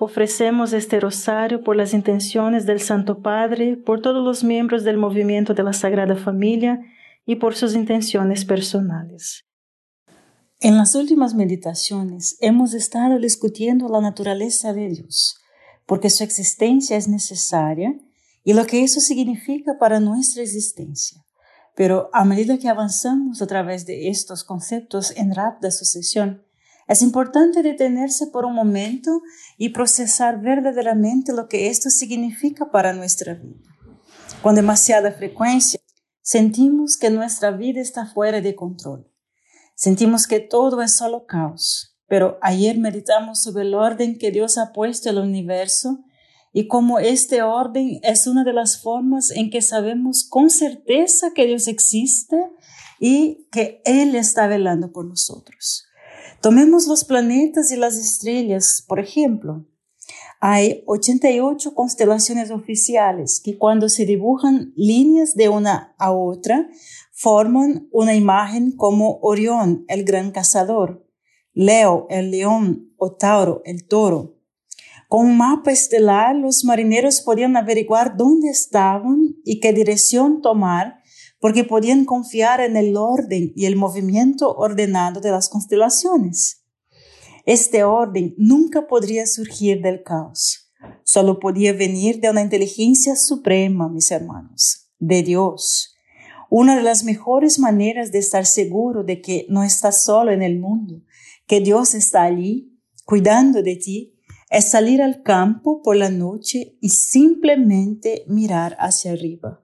Ofrecemos este rosario por las intenciones del Santo Padre, por todos los miembros del movimiento de la Sagrada Familia y por sus intenciones personales. En las últimas meditaciones hemos estado discutiendo la naturaleza de Dios, porque su existencia es necesaria y lo que eso significa para nuestra existencia. Pero a medida que avanzamos a través de estos conceptos en rápida sucesión, es importante detenerse por un momento y procesar verdaderamente lo que esto significa para nuestra vida. Con demasiada frecuencia sentimos que nuestra vida está fuera de control. Sentimos que todo es solo caos. Pero ayer meditamos sobre el orden que Dios ha puesto en el universo y cómo este orden es una de las formas en que sabemos con certeza que Dios existe y que Él está velando por nosotros. Tomemos los planetas y las estrellas, por ejemplo. Hay 88 constelaciones oficiales que cuando se dibujan líneas de una a otra forman una imagen como Orión, el gran cazador, Leo, el león, o Tauro, el toro. Con un mapa estelar, los marineros podían averiguar dónde estaban y qué dirección tomar porque podían confiar en el orden y el movimiento ordenado de las constelaciones. Este orden nunca podría surgir del caos, solo podía venir de una inteligencia suprema, mis hermanos, de Dios. Una de las mejores maneras de estar seguro de que no estás solo en el mundo, que Dios está allí, cuidando de ti, es salir al campo por la noche y simplemente mirar hacia arriba.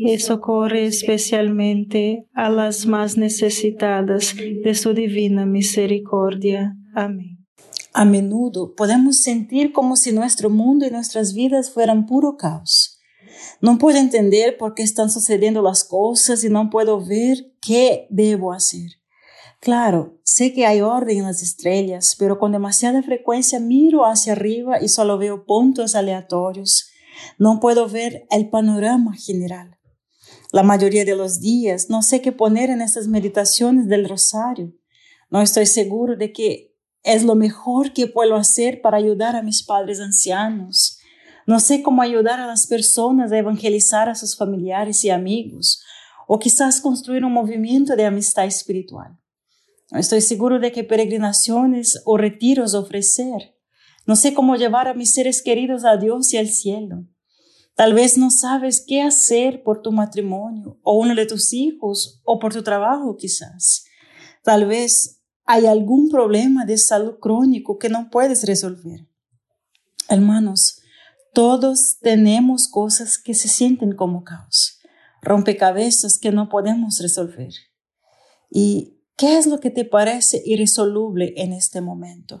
y socorre especialmente a las más necesitadas de su divina misericordia. Amén. A menudo podemos sentir como si nuestro mundo y nuestras vidas fueran puro caos. No puedo entender por qué están sucediendo las cosas y no puedo ver qué debo hacer. Claro, sé que hay orden en las estrellas, pero con demasiada frecuencia miro hacia arriba y solo veo puntos aleatorios. No puedo ver el panorama general. La mayoría de los días no sé qué poner en estas meditaciones del rosario. No estoy seguro de que es lo mejor que puedo hacer para ayudar a mis padres ancianos. No sé cómo ayudar a las personas a evangelizar a sus familiares y amigos, o quizás construir un movimiento de amistad espiritual. No estoy seguro de qué peregrinaciones o retiros ofrecer. No sé cómo llevar a mis seres queridos a Dios y al cielo. Tal vez no sabes qué hacer por tu matrimonio o uno de tus hijos o por tu trabajo quizás. Tal vez hay algún problema de salud crónico que no puedes resolver. Hermanos, todos tenemos cosas que se sienten como caos, rompecabezas que no podemos resolver. ¿Y qué es lo que te parece irresoluble en este momento?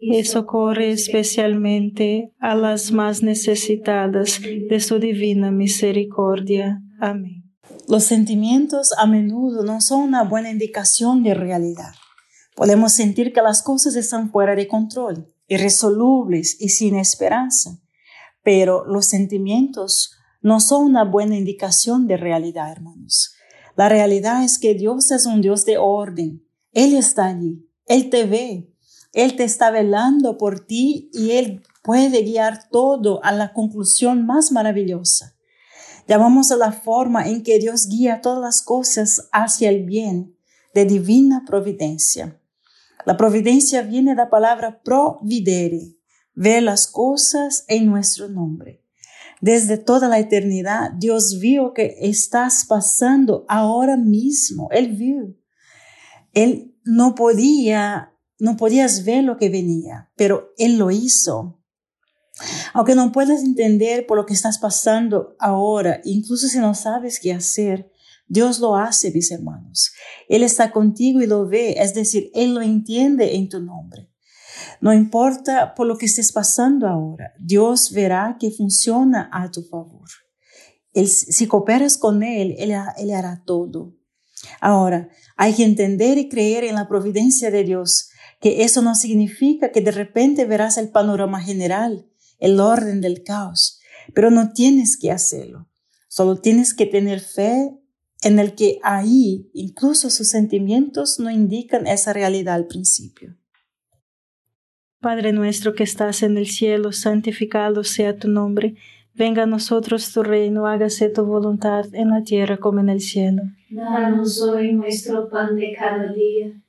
y socorre especialmente a las más necesitadas de su divina misericordia. Amén. Los sentimientos a menudo no son una buena indicación de realidad. Podemos sentir que las cosas están fuera de control, irresolubles y sin esperanza, pero los sentimientos no son una buena indicación de realidad, hermanos. La realidad es que Dios es un Dios de orden. Él está allí, Él te ve, él te está velando por ti y Él puede guiar todo a la conclusión más maravillosa. Llamamos a la forma en que Dios guía todas las cosas hacia el bien de divina providencia. La providencia viene de la palabra providere, ver las cosas en nuestro nombre. Desde toda la eternidad, Dios vio que estás pasando ahora mismo. Él vio. Él no podía no podías ver lo que venía, pero Él lo hizo. Aunque no puedas entender por lo que estás pasando ahora, incluso si no sabes qué hacer, Dios lo hace, mis hermanos. Él está contigo y lo ve, es decir, Él lo entiende en tu nombre. No importa por lo que estés pasando ahora, Dios verá que funciona a tu favor. Si cooperas con Él, Él, Él hará todo. Ahora, hay que entender y creer en la providencia de Dios que eso no significa que de repente verás el panorama general, el orden del caos, pero no tienes que hacerlo. Solo tienes que tener fe en el que ahí incluso sus sentimientos no indican esa realidad al principio. Padre nuestro que estás en el cielo, santificado sea tu nombre. Venga a nosotros tu reino, hágase tu voluntad en la tierra como en el cielo. Danos hoy nuestro pan de cada día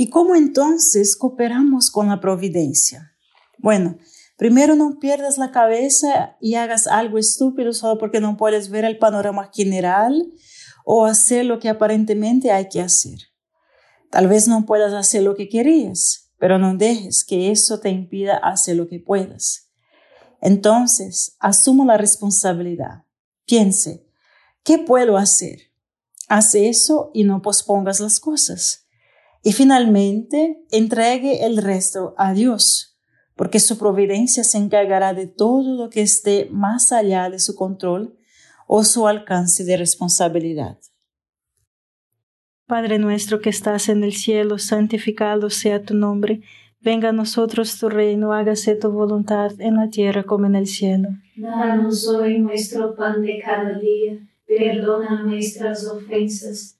¿Y cómo entonces cooperamos con la providencia? Bueno, primero no pierdas la cabeza y hagas algo estúpido solo porque no puedes ver el panorama general o hacer lo que aparentemente hay que hacer. Tal vez no puedas hacer lo que querías, pero no dejes que eso te impida hacer lo que puedas. Entonces, asumo la responsabilidad. Piense, ¿qué puedo hacer? Haz eso y no pospongas las cosas. Y finalmente, entregue el resto a Dios, porque su providencia se encargará de todo lo que esté más allá de su control o su alcance de responsabilidad. Padre nuestro que estás en el cielo, santificado sea tu nombre Venga a nosotros tu reino, hágase tu voluntad en la tierra como en el cielo. Danos hoy nuestro pan de cada día, perdona nuestras ofensas,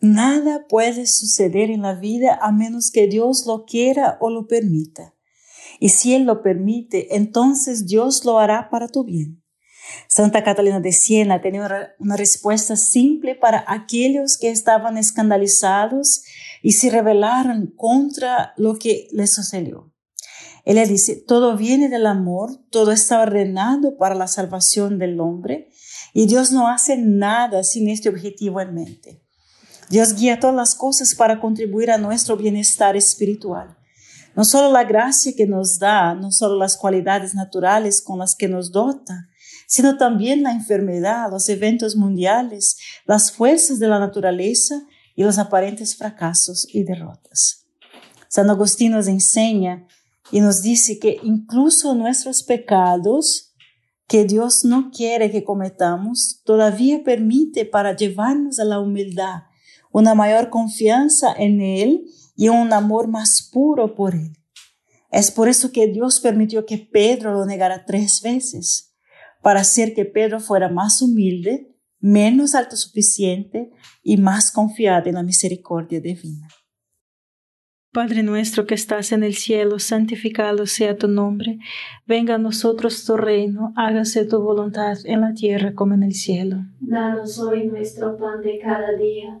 Nada puede suceder en la vida a menos que Dios lo quiera o lo permita. Y si Él lo permite, entonces Dios lo hará para tu bien. Santa Catalina de Siena tenía una respuesta simple para aquellos que estaban escandalizados y se rebelaron contra lo que les sucedió. Ella dice, todo viene del amor, todo está ordenado para la salvación del hombre y Dios no hace nada sin este objetivo en mente. Dios guía todas las cosas para contribuir a nuestro bienestar espiritual. No solo la gracia que nos da, no solo las cualidades naturales con las que nos dota, sino también la enfermedad, los eventos mundiales, las fuerzas de la naturaleza y los aparentes fracasos y derrotas. San Agustín nos enseña y nos dice que incluso nuestros pecados que Dios no quiere que cometamos, todavía permite para llevarnos a la humildad una mayor confianza en Él y un amor más puro por Él. Es por eso que Dios permitió que Pedro lo negara tres veces, para hacer que Pedro fuera más humilde, menos autosuficiente y más confiado en la misericordia divina. Padre nuestro que estás en el cielo, santificado sea tu nombre, venga a nosotros tu reino, hágase tu voluntad en la tierra como en el cielo. Danos hoy nuestro pan de cada día,